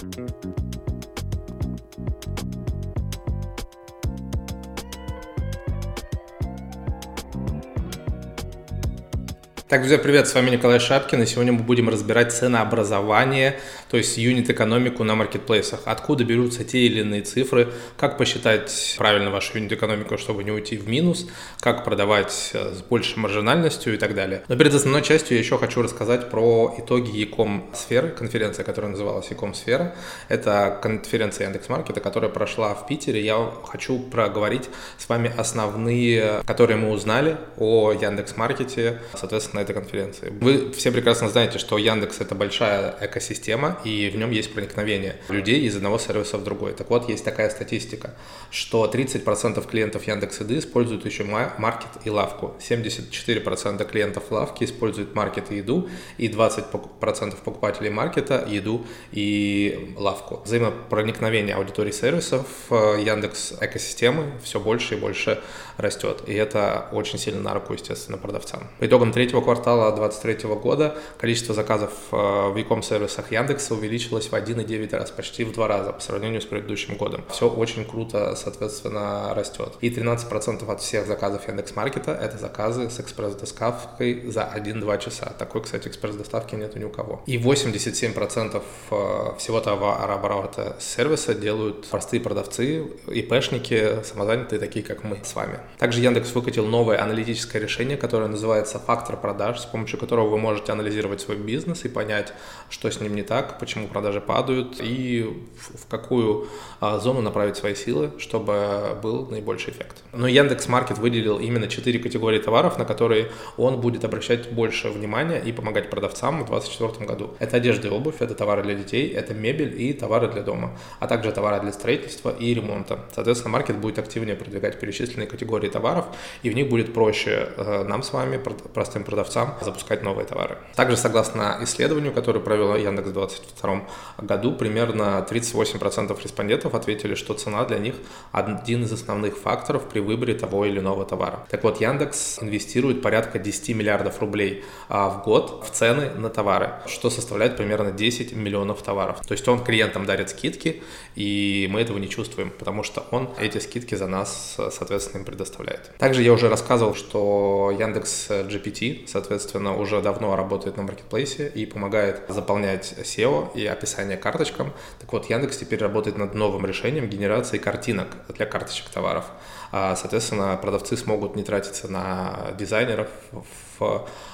Thank you. Так, друзья, привет, с вами Николай Шапкин, и сегодня мы будем разбирать ценообразование, то есть юнит-экономику на маркетплейсах. Откуда берутся те или иные цифры, как посчитать правильно вашу юнит-экономику, чтобы не уйти в минус, как продавать э, с большей маржинальностью и так далее. Но перед основной частью я еще хочу рассказать про итоги Яком сферы, конференция, которая называлась Яком сфера. Это конференция Яндекс.Маркета, которая прошла в Питере. Я хочу проговорить с вами основные, которые мы узнали о Яндекс.Маркете, соответственно, на этой конференции. Вы все прекрасно знаете, что Яндекс — это большая экосистема, и в нем есть проникновение людей из одного сервиса в другой. Так вот, есть такая статистика, что 30% клиентов Яндекс.Еды используют еще маркет и лавку, 74% клиентов лавки используют маркет и еду, и 20% покупателей маркета — еду и лавку. Взаимопроникновение аудитории сервисов э, Яндекс экосистемы все больше и больше растет, и это очень сильно на руку, естественно, продавцам. По итогам третьего квартала 2023 года количество заказов э, в e сервисах Яндекса увеличилось в 1,9 раз, почти в два раза по сравнению с предыдущим годом. Все очень круто, соответственно, растет. И 13% от всех заказов Яндекс.Маркета — это заказы с экспресс-доставкой за 1-2 часа. Такой, кстати, экспресс-доставки нет ни у кого. И 87% э, всего товарооборота сервиса делают простые продавцы, ИПшники, самозанятые, такие как мы с вами. Также Яндекс выкатил новое аналитическое решение, которое называется «Фактор продаж продаж, с помощью которого вы можете анализировать свой бизнес и понять, что с ним не так, почему продажи падают и в какую а, зону направить свои силы, чтобы был наибольший эффект. Но Яндекс Маркет выделил именно четыре категории товаров, на которые он будет обращать больше внимания и помогать продавцам в 2024 году. Это одежда и обувь, это товары для детей, это мебель и товары для дома, а также товары для строительства и ремонта. Соответственно, маркет будет активнее продвигать перечисленные категории товаров, и в них будет проще э, нам с вами, простым продавцам, продавцам запускать новые товары. Также, согласно исследованию, которое провела Яндекс в 2022 году, примерно 38% респондентов ответили, что цена для них один из основных факторов при выборе того или иного товара. Так вот, Яндекс инвестирует порядка 10 миллиардов рублей а, в год в цены на товары, что составляет примерно 10 миллионов товаров. То есть он клиентам дарит скидки, и мы этого не чувствуем, потому что он эти скидки за нас, соответственно, им предоставляет. Также я уже рассказывал, что Яндекс GPT, соответственно, уже давно работает на маркетплейсе и помогает заполнять SEO и описание карточкам. Так вот, Яндекс теперь работает над новым решением генерации картинок для карточек товаров. А, соответственно, продавцы смогут не тратиться на дизайнеров,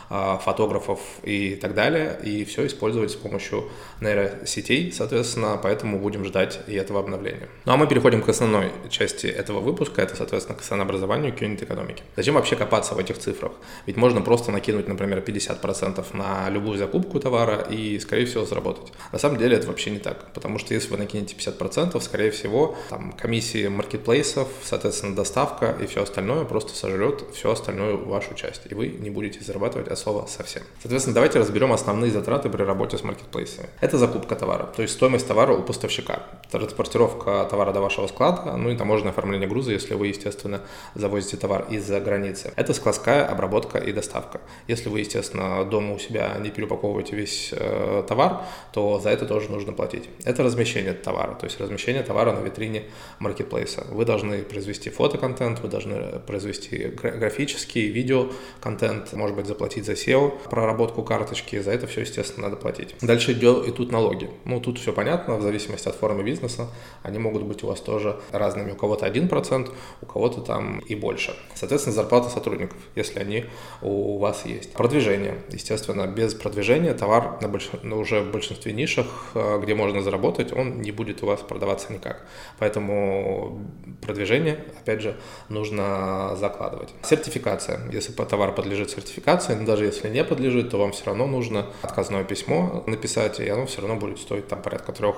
фотографов и так далее, и все использовать с помощью нейросетей, соответственно, поэтому будем ждать и этого обновления. Ну а мы переходим к основной части этого выпуска, это, соответственно, к ценообразованию к юнит-экономике. Зачем вообще копаться в этих цифрах? Ведь можно просто накинуть, например, 50% на любую закупку товара и, скорее всего, заработать. На самом деле это вообще не так, потому что если вы накинете 50%, скорее всего, там, комиссии маркетплейсов, соответственно, доставка и все остальное просто сожрет всю остальную вашу часть, и вы не будете зарабатывать от слова совсем. Соответственно, давайте разберем основные затраты при работе с маркетплейсами. Это закупка товара, то есть стоимость товара у поставщика, транспортировка товара до вашего склада, ну и таможенное оформление груза, если вы, естественно, завозите товар из-за границы. Это складская обработка и доставка. Если вы, естественно, дома у себя не переупаковываете весь э, товар, то за это тоже нужно платить. Это размещение товара, то есть размещение товара на витрине маркетплейса. Вы должны произвести фотоконтент, вы должны произвести графический, видео-контент, может быть, заплатить за SEO, проработку карточки, за это все, естественно, надо платить. Дальше идет, идут налоги. Ну, тут все понятно, в зависимости от формы бизнеса, они могут быть у вас тоже разными. У кого-то 1%, у кого-то там и больше. Соответственно, зарплата сотрудников, если они у вас есть. Продвижение. Естественно, без продвижения товар на больш... ну, уже в большинстве нишах, э, где можно заработать, он не будет у вас продаваться никак. Поэтому продвижение, опять же, нужно закладывать. Сертификация. Если товар подлежит сертификации, но даже если не подлежит, то вам все равно нужно отказное письмо написать, и оно все равно будет стоить там порядка трех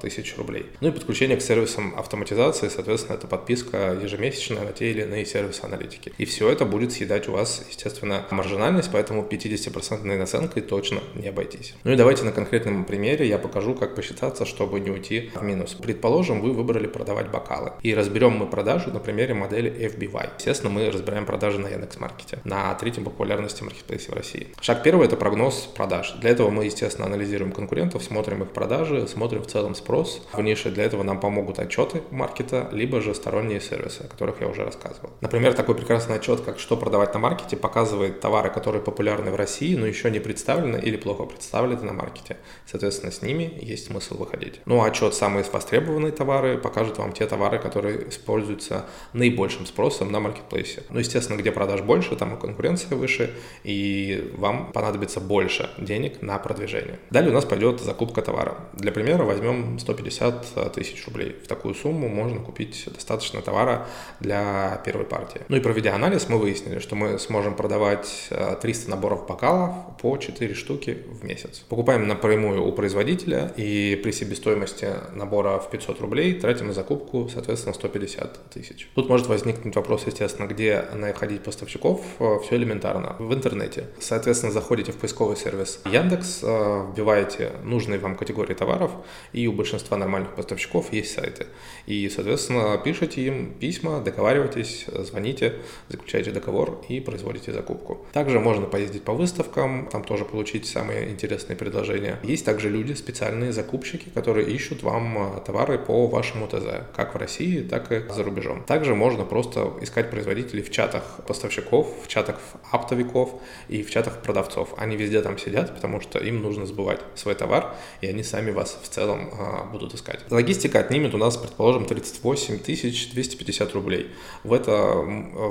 тысяч рублей. Ну и подключение к сервисам автоматизации, соответственно, это подписка ежемесячная на те или иные сервисы аналитики. И все это будет съедать у вас, естественно, маржинальность, поэтому 50% наценкой точно не обойтись. Ну и давайте на конкретном примере я покажу, как посчитаться, чтобы не уйти в минус. Предположим, вы выбрали продавать бокалы. И разберем мы продажи на примере модели FBY. Естественно, мы разбираем продажи на Яндекс.Маркете, на третьем популярности маркетплейсе в России. Шаг первый – это прогноз продаж. Для этого мы, естественно, анализируем конкурентов, смотрим их продажи, смотрим в целом целом спрос в нише. Для этого нам помогут отчеты маркета, либо же сторонние сервисы, о которых я уже рассказывал. Например, такой прекрасный отчет, как «Что продавать на маркете», показывает товары, которые популярны в России, но еще не представлены или плохо представлены на маркете. Соответственно, с ними есть смысл выходить. Ну, а отчет «Самые востребованные товары» покажет вам те товары, которые используются наибольшим спросом на маркетплейсе. Ну, естественно, где продаж больше, там и конкуренция выше, и вам понадобится больше денег на продвижение. Далее у нас пойдет закупка товара. Для примера возьмем 150 тысяч рублей. В такую сумму можно купить достаточно товара для первой партии. Ну и проведя анализ, мы выяснили, что мы сможем продавать 300 наборов бокалов по 4 штуки в месяц. Покупаем напрямую у производителя и при себестоимости набора в 500 рублей тратим на закупку, соответственно, 150 тысяч. Тут может возникнуть вопрос, естественно, где находить поставщиков. Все элементарно. В интернете. Соответственно, заходите в поисковый сервис Яндекс, э, вбиваете нужные вам категории товаров, и у большинства нормальных поставщиков есть сайты. И, соответственно, пишите им письма, договаривайтесь, звоните, заключаете договор и производите закупку. Также можно поездить по выставкам, там тоже получить самые интересные предложения. Есть также люди, специальные закупщики, которые ищут вам э, товары по вашему ТЗ, как в России, так и за рубежом. Также можно просто искать производителей в чатах поставщиков, в чатах оптовиков и в чатах продавцов. Они везде там сидят, потому что им нужно сбывать свой товар, и они сами вас в целом а, будут искать. Логистика отнимет у нас, предположим, 38 250 рублей. В это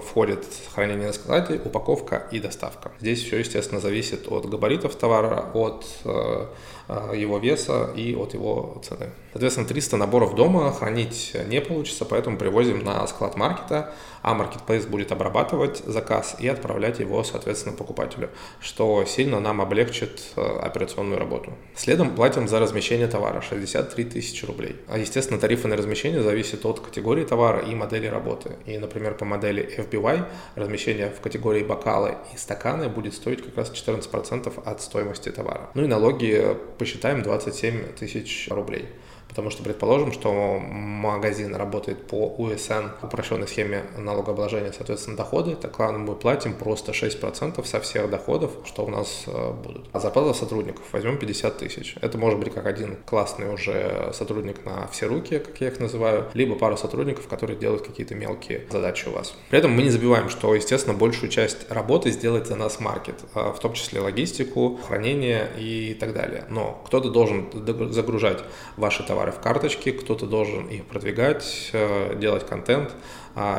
входит хранение на складе, упаковка и доставка. Здесь все, естественно, зависит от габаритов товара, от э, э, его веса и от его цены. Соответственно, 300 наборов дома хранить не получится, поэтому привозим на склад маркета, а Marketplace будет обрабатывать заказ и отправлять его, соответственно, покупателю, что сильно нам облегчит э, операционную работу. Следом платим за размещение товара 63 тысячи рублей. А, естественно, тарифы на размещение зависят от категории товара и модели работы. И, например, по модели FBY размещение в категории бокалы и стаканы будет стоить как раз 14% от стоимости товара. Ну и налоги посчитаем 27 тысяч рублей. Потому что предположим, что магазин работает по УСН, упрощенной схеме налогообложения, соответственно, доходы, тогда мы платим просто 6% со всех доходов, что у нас э, будут. А зарплата сотрудников возьмем 50 тысяч. Это может быть как один классный уже сотрудник на все руки, как я их называю, либо пару сотрудников, которые делают какие-то мелкие задачи у вас. При этом мы не забываем, что, естественно, большую часть работы сделает за нас маркет, э, в том числе логистику, хранение и так далее. Но кто-то должен загружать ваши товары товары в карточке, кто-то должен их продвигать, э, делать контент,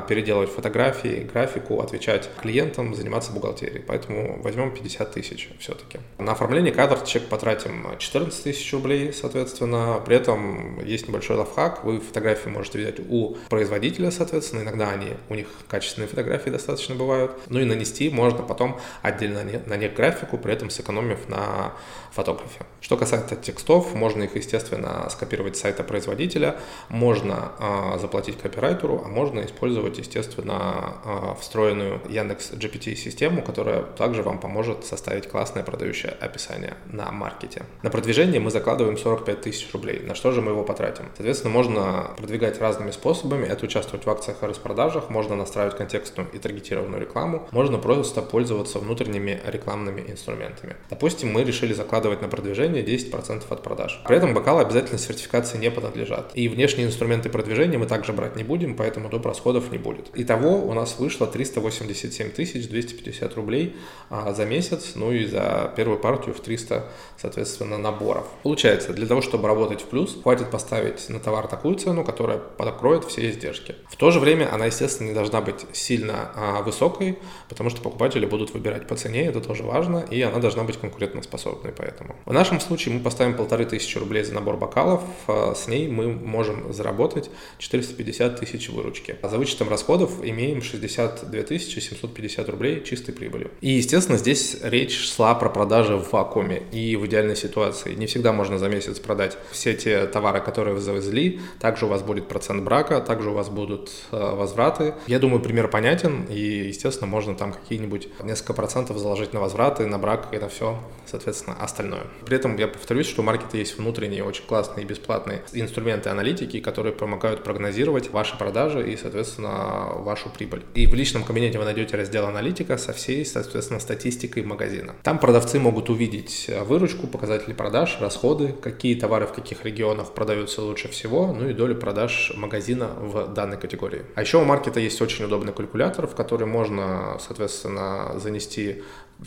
переделывать фотографии, графику, отвечать клиентам, заниматься бухгалтерией. Поэтому возьмем 50 тысяч все-таки. На оформление карточек потратим 14 тысяч рублей, соответственно. При этом есть небольшой лайфхак. Вы фотографии можете взять у производителя, соответственно. Иногда они, у них качественные фотографии достаточно бывают. Ну и нанести можно потом отдельно на них графику, при этом сэкономив на фотографе. Что касается текстов, можно их, естественно, скопировать с сайта производителя, можно э, заплатить копирайтеру, а можно использовать использовать, естественно, а, встроенную Яндекс GPT систему, которая также вам поможет составить классное продающее описание на маркете. На продвижение мы закладываем 45 тысяч рублей. На что же мы его потратим? Соответственно, можно продвигать разными способами. Это участвовать в акциях и распродажах, можно настраивать контекстную и таргетированную рекламу, можно просто пользоваться внутренними рекламными инструментами. Допустим, мы решили закладывать на продвижение 10% от продаж. При этом бокалы обязательно сертификации не понадлежат. И внешние инструменты продвижения мы также брать не будем, поэтому доп. расходов расходов не будет. Итого у нас вышло 387 тысяч 250 рублей а, за месяц, ну и за первую партию в 300, соответственно, наборов. Получается, для того, чтобы работать в плюс, хватит поставить на товар такую цену, которая покроет все издержки. В то же время она, естественно, не должна быть сильно а, высокой, потому что покупатели будут выбирать по цене, это тоже важно, и она должна быть конкурентоспособной поэтому. В нашем случае мы поставим полторы тысячи рублей за набор бокалов, а, с ней мы можем заработать 450 тысяч выручки. За вычетом расходов имеем 62 750 рублей чистой прибыли. И, естественно, здесь речь шла про продажи в вакууме и в идеальной ситуации. Не всегда можно за месяц продать все те товары, которые вы завезли. Также у вас будет процент брака, также у вас будут э, возвраты. Я думаю, пример понятен, и, естественно, можно там какие-нибудь несколько процентов заложить на возвраты, на брак и на все, соответственно, остальное. При этом я повторюсь, что у маркета есть внутренний очень классный и бесплатные инструменты аналитики, которые помогают прогнозировать ваши продажи и, соответственно, вашу прибыль. И в личном кабинете вы найдете раздел аналитика со всей, соответственно, статистикой магазина. Там продавцы могут увидеть выручку, показатели продаж, расходы, какие товары в каких регионах продаются лучше всего, ну и долю продаж магазина в данной категории. А еще у маркета есть очень удобный калькулятор, в который можно, соответственно, занести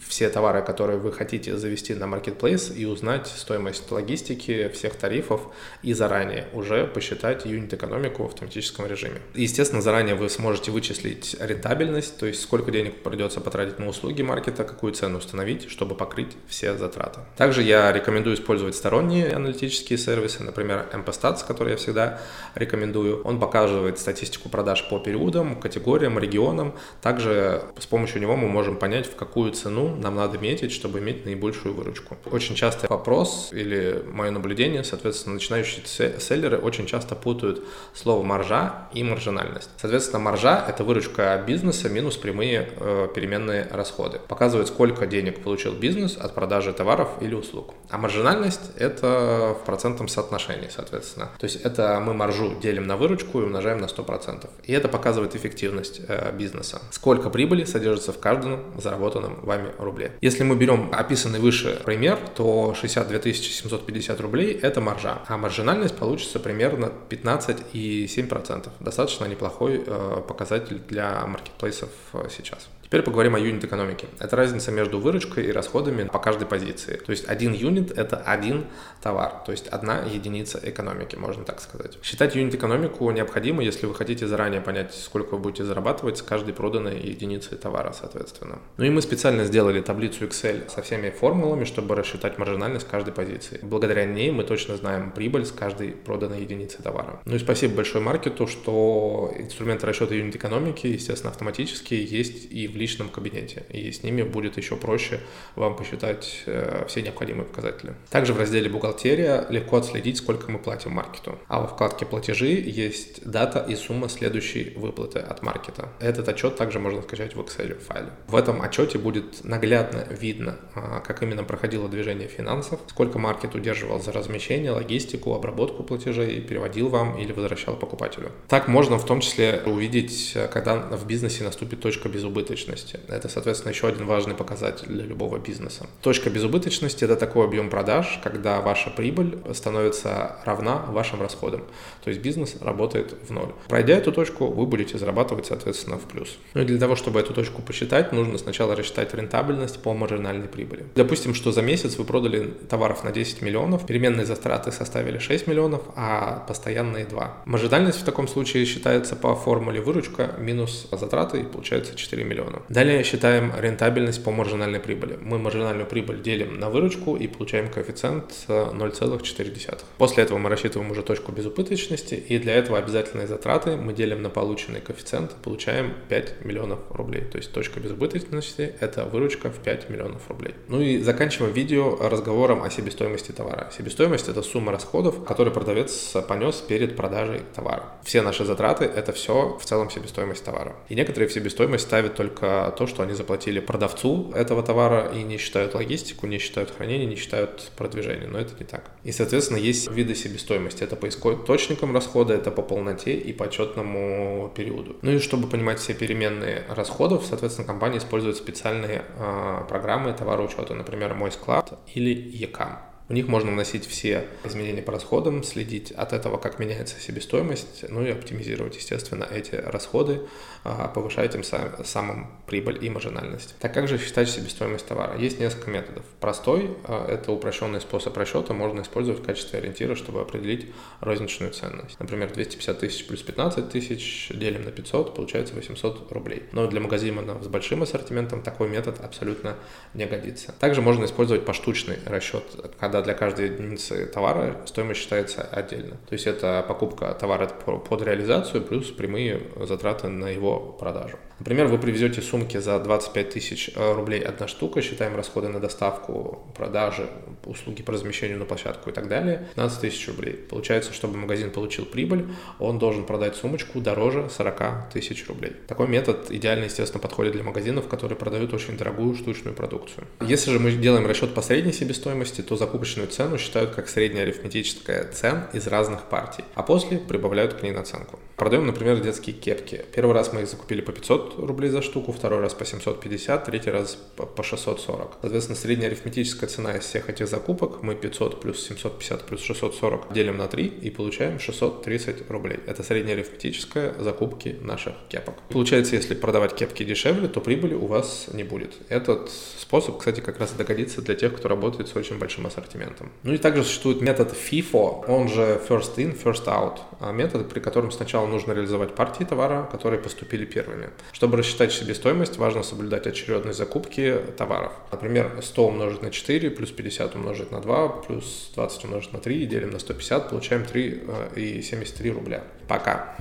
все товары, которые вы хотите завести на Marketplace и узнать стоимость логистики, всех тарифов и заранее уже посчитать юнит-экономику в автоматическом режиме. Естественно, заранее вы сможете вычислить рентабельность, то есть сколько денег придется потратить на услуги маркета, какую цену установить, чтобы покрыть все затраты. Также я рекомендую использовать сторонние аналитические сервисы, например, MPStats, который я всегда рекомендую. Он показывает статистику продаж по периодам, категориям, регионам. Также с помощью него мы можем понять, в какую цену нам надо метить, чтобы иметь наибольшую выручку. Очень часто вопрос или мое наблюдение, соответственно, начинающие селлеры очень часто путают слово маржа и маржинальность. Соответственно, маржа – это выручка бизнеса минус прямые э, переменные расходы. Показывает, сколько денег получил бизнес от продажи товаров или услуг. А маржинальность – это в процентном соотношении, соответственно. То есть это мы маржу делим на выручку и умножаем на 100%. И это показывает эффективность э, бизнеса. Сколько прибыли содержится в каждом заработанном вами рублей. Если мы берем описанный выше пример, то 62 750 рублей – это маржа, а маржинальность получится примерно 15,7%. Достаточно неплохой э, показатель для маркетплейсов э, сейчас. Теперь поговорим о юнит-экономике. Это разница между выручкой и расходами по каждой позиции. То есть один юнит – это один товар, то есть одна единица экономики, можно так сказать. Считать юнит-экономику необходимо, если вы хотите заранее понять, сколько вы будете зарабатывать с каждой проданной единицей товара, соответственно. Ну и мы специально сделали таблицу Excel со всеми формулами, чтобы рассчитать маржинальность каждой позиции. Благодаря ней мы точно знаем прибыль с каждой проданной единицы товара. Ну и спасибо большое маркету, что инструменты расчета юнит-экономики, естественно, автоматические есть и в личном кабинете, и с ними будет еще проще вам посчитать э, все необходимые показатели. Также в разделе «Бухгалтерия» легко отследить, сколько мы платим маркету. А во вкладке «Платежи» есть дата и сумма следующей выплаты от маркета. Этот отчет также можно скачать в Excel файле. В этом отчете будет наглядно видно, а, как именно проходило движение финансов, сколько маркет удерживал за размещение, логистику, обработку платежей, переводил вам или возвращал покупателю. Так можно в том числе увидеть, когда в бизнесе наступит точка безубыточности безубыточности. Это, соответственно, еще один важный показатель для любого бизнеса. Точка безубыточности – это такой объем продаж, когда ваша прибыль становится равна вашим расходам. То есть бизнес работает в ноль. Пройдя эту точку, вы будете зарабатывать, соответственно, в плюс. Ну и для того, чтобы эту точку посчитать, нужно сначала рассчитать рентабельность по маржинальной прибыли. Допустим, что за месяц вы продали товаров на 10 миллионов, переменные затраты составили 6 миллионов, а постоянные 2. Маржинальность в таком случае считается по формуле выручка минус затраты и получается 4 миллиона миллиона. Далее считаем рентабельность по маржинальной прибыли. Мы маржинальную прибыль делим на выручку и получаем коэффициент 0,4. После этого мы рассчитываем уже точку безубыточности, и для этого обязательные затраты мы делим на полученный коэффициент, получаем 5 миллионов рублей. То есть точка безубыточности – это выручка в 5 миллионов рублей. Ну и заканчиваем видео разговором о себестоимости товара. Себестоимость – это сумма расходов, которые продавец понес перед продажей товара. Все наши затраты – это все в целом себестоимость товара. И некоторые в себестоимость ставят только то, что они заплатили продавцу этого товара и не считают логистику, не считают хранение, не считают продвижение. Но это не так. И, соответственно, есть виды себестоимости. Это по источникам расхода, это по полноте и по отчетному периоду. Ну и чтобы понимать все переменные расходов, соответственно, компания использует специальные э, программы товароучета, например, Мой склад или ECAM. У них можно вносить все изменения по расходам, следить от этого, как меняется себестоимость, ну и оптимизировать, естественно, эти расходы, а, повышая тем самым прибыль и маржинальность. Так как же считать себестоимость товара? Есть несколько методов. Простой а, – это упрощенный способ расчета, можно использовать в качестве ориентира, чтобы определить розничную ценность. Например, 250 тысяч плюс 15 тысяч делим на 500, получается 800 рублей. Но для магазина с большим ассортиментом такой метод абсолютно не годится. Также можно использовать поштучный расчет, когда когда для каждой единицы товара стоимость считается отдельно. То есть это покупка товара под реализацию плюс прямые затраты на его продажу. Например, вы привезете сумки за 25 тысяч э, рублей одна штука, считаем расходы на доставку, продажи, услуги по размещению на площадку и так далее, 15 тысяч рублей. Получается, чтобы магазин получил прибыль, он должен продать сумочку дороже 40 тысяч рублей. Такой метод идеально, естественно, подходит для магазинов, которые продают очень дорогую штучную продукцию. Если же мы делаем расчет по средней себестоимости, то закупочная выборочную цену считают как средняя арифметическая цен из разных партий, а после прибавляют к ней наценку. Продаем, например, детские кепки. Первый раз мы их закупили по 500 рублей за штуку, второй раз по 750, третий раз по 640. Соответственно, средняя арифметическая цена из всех этих закупок мы 500 плюс 750 плюс 640 делим на 3 и получаем 630 рублей. Это средняя арифметическая закупки наших кепок. Получается, если продавать кепки дешевле, то прибыли у вас не будет. Этот способ, кстати, как раз догодится для тех, кто работает с очень большим ассортиментом. Ну и также существует метод FIFO, он же First In, First Out. А метод, при котором сначала нужно реализовать партии товара, которые поступили первыми. Чтобы рассчитать себестоимость, важно соблюдать очередность закупки товаров. Например, 100 умножить на 4, плюс 50 умножить на 2, плюс 20 умножить на 3, делим на 150, получаем 3,73 э, рубля. Пока.